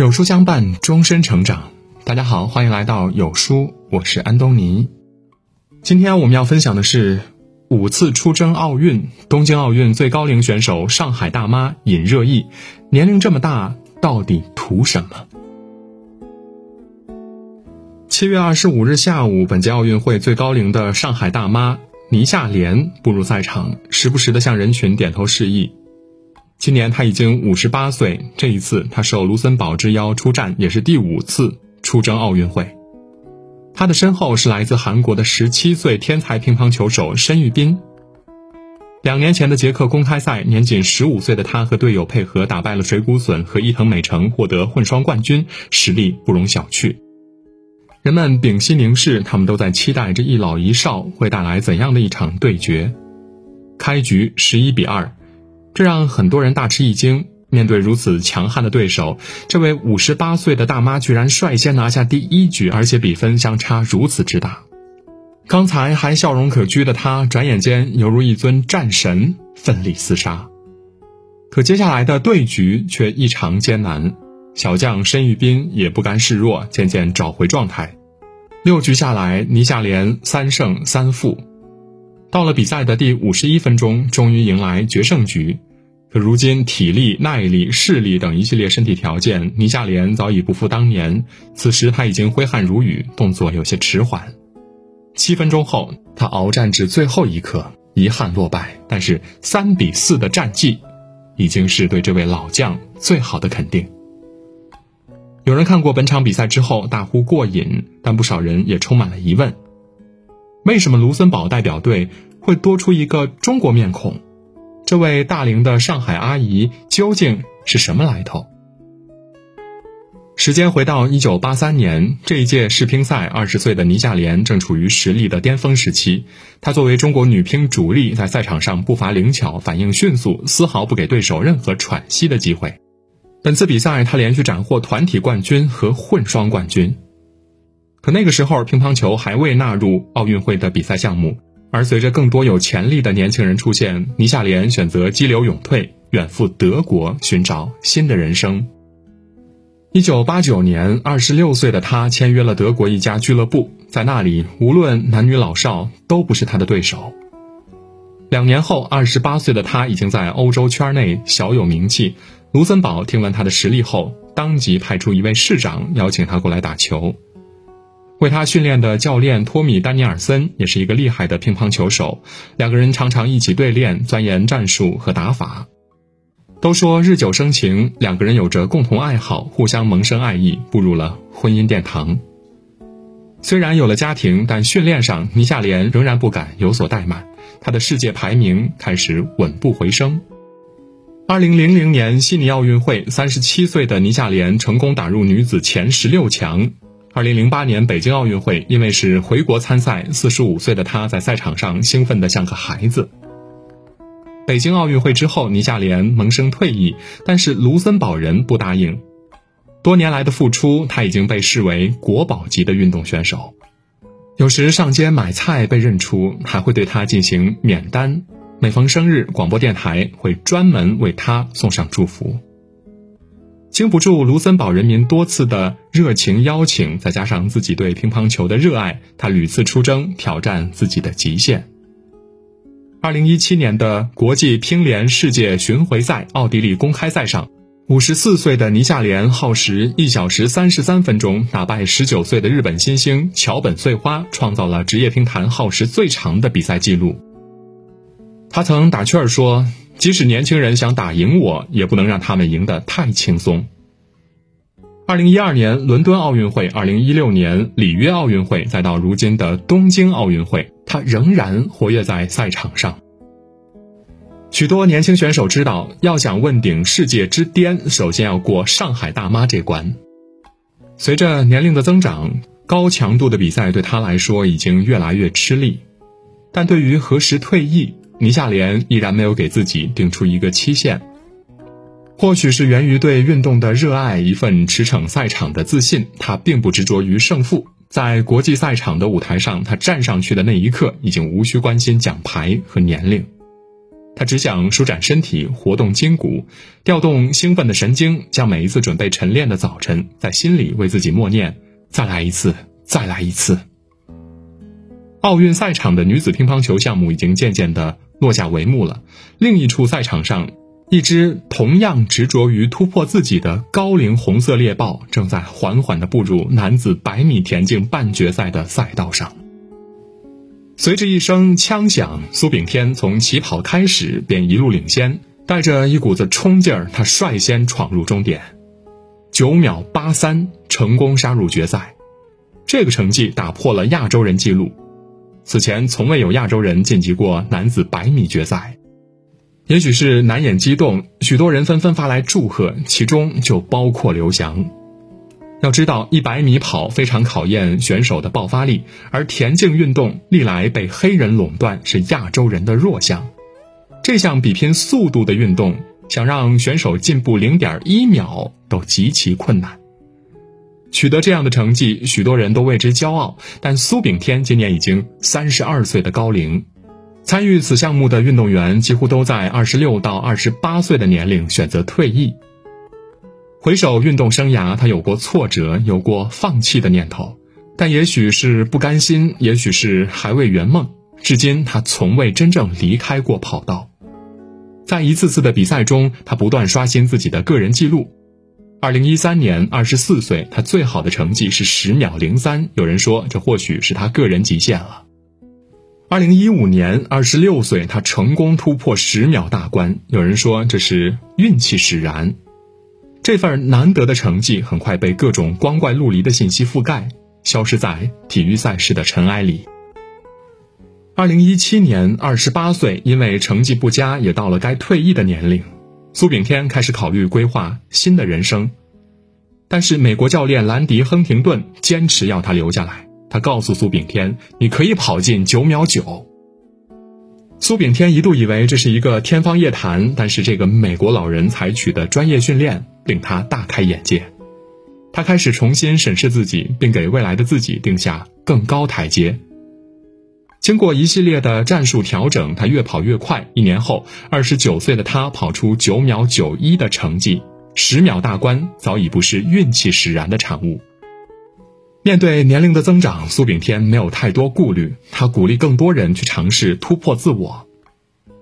有书相伴，终身成长。大家好，欢迎来到有书，我是安东尼。今天我们要分享的是五次出征奥运，东京奥运最高龄选手上海大妈尹热议，年龄这么大，到底图什么？七月二十五日下午，本届奥运会最高龄的上海大妈倪夏莲步入赛场，时不时的向人群点头示意。今年他已经五十八岁，这一次他受卢森堡之邀出战，也是第五次出征奥运会。他的身后是来自韩国的十七岁天才乒乓球手申玉彬。两年前的捷克公开赛，年仅十五岁的他和队友配合打败了水谷隼和伊藤美诚，获得混双冠军，实力不容小觑。人们屏息凝视，他们都在期待这一老一少会带来怎样的一场对决。开局十一比二，这让很多人大吃一惊。面对如此强悍的对手，这位五十八岁的大妈居然率先拿下第一局，而且比分相差如此之大。刚才还笑容可掬的她，转眼间犹如一尊战神，奋力厮杀。可接下来的对局却异常艰难，小将申玉彬也不甘示弱，渐渐找回状态。六局下来，倪夏莲三胜三负。到了比赛的第五十一分钟，终于迎来决胜局。可如今体力、耐力、视力等一系列身体条件，倪夏莲早已不复当年。此时他已经挥汗如雨，动作有些迟缓。七分钟后，他鏖战至最后一刻，遗憾落败。但是三比四的战绩，已经是对这位老将最好的肯定。有人看过本场比赛之后大呼过瘾，但不少人也充满了疑问：为什么卢森堡代表队会多出一个中国面孔？这位大龄的上海阿姨究竟是什么来头？时间回到一九八三年，这一届世乒赛，二十岁的倪夏莲正处于实力的巅峰时期。她作为中国女乒主力，在赛场上步伐灵巧，反应迅速，丝毫不给对手任何喘息的机会。本次比赛，她连续斩获团体冠军和混双冠军。可那个时候，乒乓球还未纳入奥运会的比赛项目。而随着更多有潜力的年轻人出现，倪夏莲选择激流勇退，远赴德国寻找新的人生。一九八九年，二十六岁的他签约了德国一家俱乐部，在那里，无论男女老少都不是他的对手。两年后，二十八岁的他已经在欧洲圈内小有名气。卢森堡听闻他的实力后，当即派出一位市长邀请他过来打球。为他训练的教练托米·丹尼尔森也是一个厉害的乒乓球手，两个人常常一起对练，钻研战术和打法。都说日久生情，两个人有着共同爱好，互相萌生爱意，步入了婚姻殿堂。虽然有了家庭，但训练上倪夏莲仍然不敢有所怠慢，她的世界排名开始稳步回升。二零零零年悉尼奥运会，三十七岁的倪夏莲成功打入女子前十六强。二零零八年北京奥运会，因为是回国参赛，四十五岁的他在赛场上兴奋得像个孩子。北京奥运会之后，倪夏莲萌生退役，但是卢森堡人不答应。多年来的付出，他已经被视为国宝级的运动选手。有时上街买菜被认出，还会对他进行免单。每逢生日，广播电台会专门为他送上祝福。经不住卢森堡人民多次的热情邀请，再加上自己对乒乓球的热爱，他屡次出征挑战自己的极限。二零一七年的国际乒联世界巡回赛奥地利公开赛上，五十四岁的倪夏莲耗时一小时三十三分钟打败十九岁的日本新星桥本穗花，创造了职业乒坛耗时最长的比赛记录。他曾打趣儿说。即使年轻人想打赢我，也不能让他们赢得太轻松。二零一二年伦敦奥运会，二零一六年里约奥运会，再到如今的东京奥运会，他仍然活跃在赛场上。许多年轻选手知道，要想问鼎世界之巅，首先要过上海大妈这关。随着年龄的增长，高强度的比赛对他来说已经越来越吃力，但对于何时退役？倪夏莲依然没有给自己定出一个期限，或许是源于对运动的热爱，一份驰骋赛场的自信。他并不执着于胜负，在国际赛场的舞台上，他站上去的那一刻，已经无需关心奖牌和年龄。他只想舒展身体，活动筋骨，调动兴奋的神经，将每一次准备晨练的早晨，在心里为自己默念：再来一次，再来一次。奥运赛场的女子乒乓球项目已经渐渐的落下帷幕了。另一处赛场上，一只同样执着于突破自己的高龄红色猎豹，正在缓缓的步入男子百米田径半决赛的赛道上。随着一声枪响，苏炳添从起跑开始便一路领先，带着一股子冲劲儿，他率先闯入终点，九秒八三成功杀入决赛。这个成绩打破了亚洲人纪录，此前从未有亚洲人晋级过男子百米决赛。也许是难掩激动，许多人纷纷发来祝贺，其中就包括刘翔。要知道，一百米跑非常考验选手的爆发力，而田径运动历来被黑人垄断，是亚洲人的弱项。这项比拼速度的运动，想让选手进步零点一秒都极其困难。取得这样的成绩，许多人都为之骄傲。但苏炳添今年已经三十二岁的高龄，参与此项目的运动员几乎都在二十六到二十八岁的年龄选择退役。回首运动生涯，他有过挫折，有过放弃的念头，但也许是不甘心，也许是还未圆梦。至今，他从未真正离开过跑道。在一次次的比赛中，他不断刷新自己的个人纪录。二零一三年，二十四岁，他最好的成绩是十秒零三，有人说这或许是他个人极限了。二零一五年，二十六岁，他成功突破十秒大关，有人说这是运气使然。这份难得的成绩很快被各种光怪陆离的信息覆盖，消失在体育赛事的尘埃里。二零一七年，二十八岁，因为成绩不佳，也到了该退役的年龄，苏炳添开始考虑规划新的人生。但是，美国教练兰迪·亨廷顿坚持要他留下来。他告诉苏炳添：“你可以跑进九秒九。”苏炳添一度以为这是一个天方夜谭，但是这个美国老人采取的专业训练。令他大开眼界，他开始重新审视自己，并给未来的自己定下更高台阶。经过一系列的战术调整，他越跑越快。一年后，二十九岁的他跑出九秒九一的成绩，十秒大关早已不是运气使然的产物。面对年龄的增长，苏炳添没有太多顾虑，他鼓励更多人去尝试突破自我。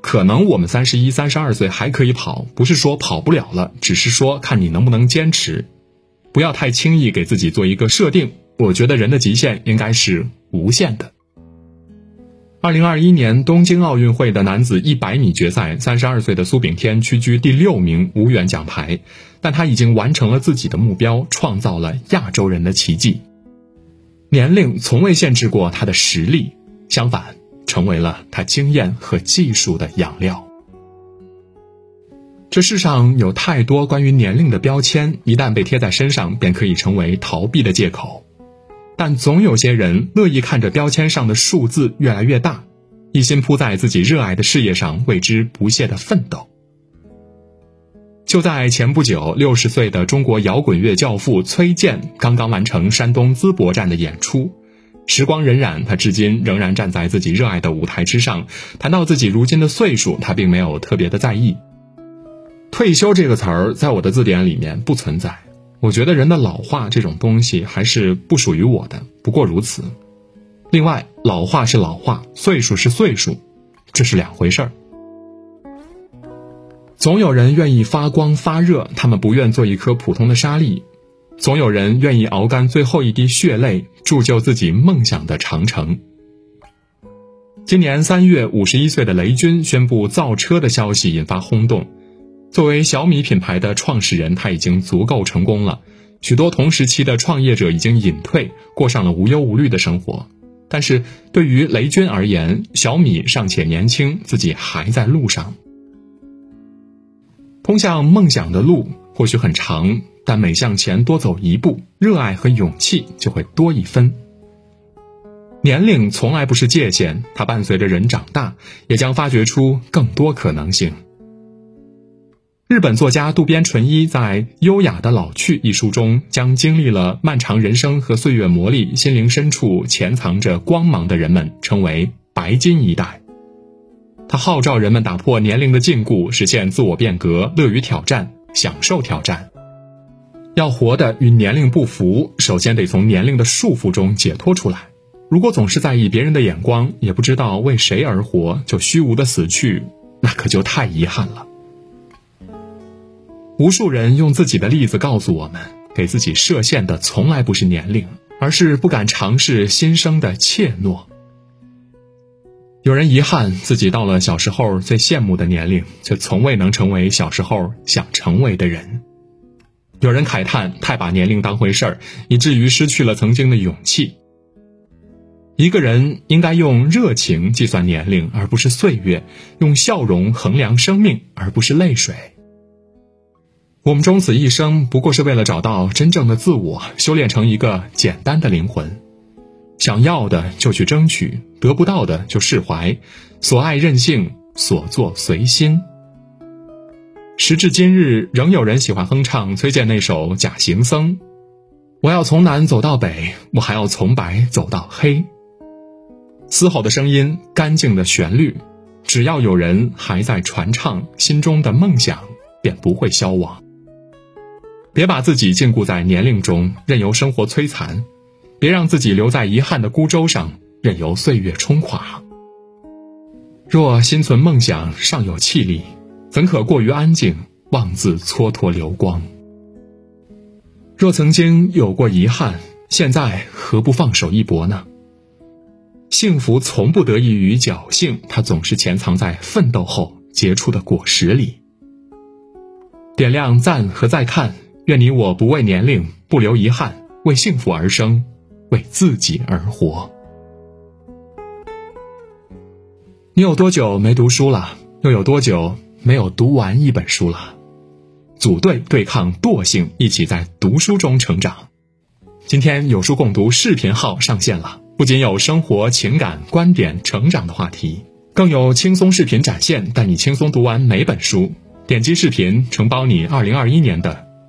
可能我们三十一、三十二岁还可以跑，不是说跑不了了，只是说看你能不能坚持。不要太轻易给自己做一个设定。我觉得人的极限应该是无限的。二零二一年东京奥运会的男子一百米决赛，三十二岁的苏炳添屈居第六名，无缘奖牌，但他已经完成了自己的目标，创造了亚洲人的奇迹。年龄从未限制过他的实力，相反。成为了他经验和技术的养料。这世上有太多关于年龄的标签，一旦被贴在身上，便可以成为逃避的借口。但总有些人乐意看着标签上的数字越来越大，一心扑在自己热爱的事业上，为之不懈的奋斗。就在前不久，六十岁的中国摇滚乐教父崔健刚刚完成山东淄博站的演出。时光荏苒，他至今仍然站在自己热爱的舞台之上。谈到自己如今的岁数，他并没有特别的在意。退休这个词儿在我的字典里面不存在。我觉得人的老化这种东西还是不属于我的，不过如此。另外，老化是老化，岁数是岁数，这是两回事儿。总有人愿意发光发热，他们不愿做一颗普通的沙粒。总有人愿意熬干最后一滴血泪，铸就自己梦想的长城。今年三月，五十一岁的雷军宣布造车的消息引发轰动。作为小米品牌的创始人，他已经足够成功了。许多同时期的创业者已经隐退，过上了无忧无虑的生活。但是对于雷军而言，小米尚且年轻，自己还在路上。通向梦想的路或许很长。但每向前多走一步，热爱和勇气就会多一分。年龄从来不是界限，它伴随着人长大，也将发掘出更多可能性。日本作家渡边淳一在《优雅的老去》一书中，将经历了漫长人生和岁月磨砺，心灵深处潜藏着光芒的人们称为“白金一代”。他号召人们打破年龄的禁锢，实现自我变革，乐于挑战，享受挑战。要活得与年龄不符，首先得从年龄的束缚中解脱出来。如果总是在意别人的眼光，也不知道为谁而活，就虚无的死去，那可就太遗憾了。无数人用自己的例子告诉我们，给自己设限的从来不是年龄，而是不敢尝试新生的怯懦。有人遗憾自己到了小时候最羡慕的年龄，却从未能成为小时候想成为的人；有人慨叹太把年龄当回事儿，以至于失去了曾经的勇气。一个人应该用热情计算年龄，而不是岁月；用笑容衡量生命，而不是泪水。我们终此一生，不过是为了找到真正的自我，修炼成一个简单的灵魂。想要的就去争取，得不到的就释怀，所爱任性，所做随心。时至今日，仍有人喜欢哼唱崔健那首《假行僧》，我要从南走到北，我还要从白走到黑。嘶吼的声音，干净的旋律，只要有人还在传唱，心中的梦想便不会消亡。别把自己禁锢在年龄中，任由生活摧残。别让自己留在遗憾的孤舟上，任由岁月冲垮。若心存梦想，尚有气力，怎可过于安静，妄自蹉跎流光？若曾经有过遗憾，现在何不放手一搏呢？幸福从不得益于侥幸，它总是潜藏在奋斗后结出的果实里。点亮赞和再看，愿你我不为年龄，不留遗憾，为幸福而生。为自己而活。你有多久没读书了？又有多久没有读完一本书了？组队对抗惰性，一起在读书中成长。今天有书共读视频号上线了，不仅有生活、情感、观点、成长的话题，更有轻松视频展现，带你轻松读完每本书。点击视频，承包你二零二一年的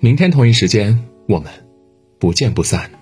明天同一时间，我们。不见不散。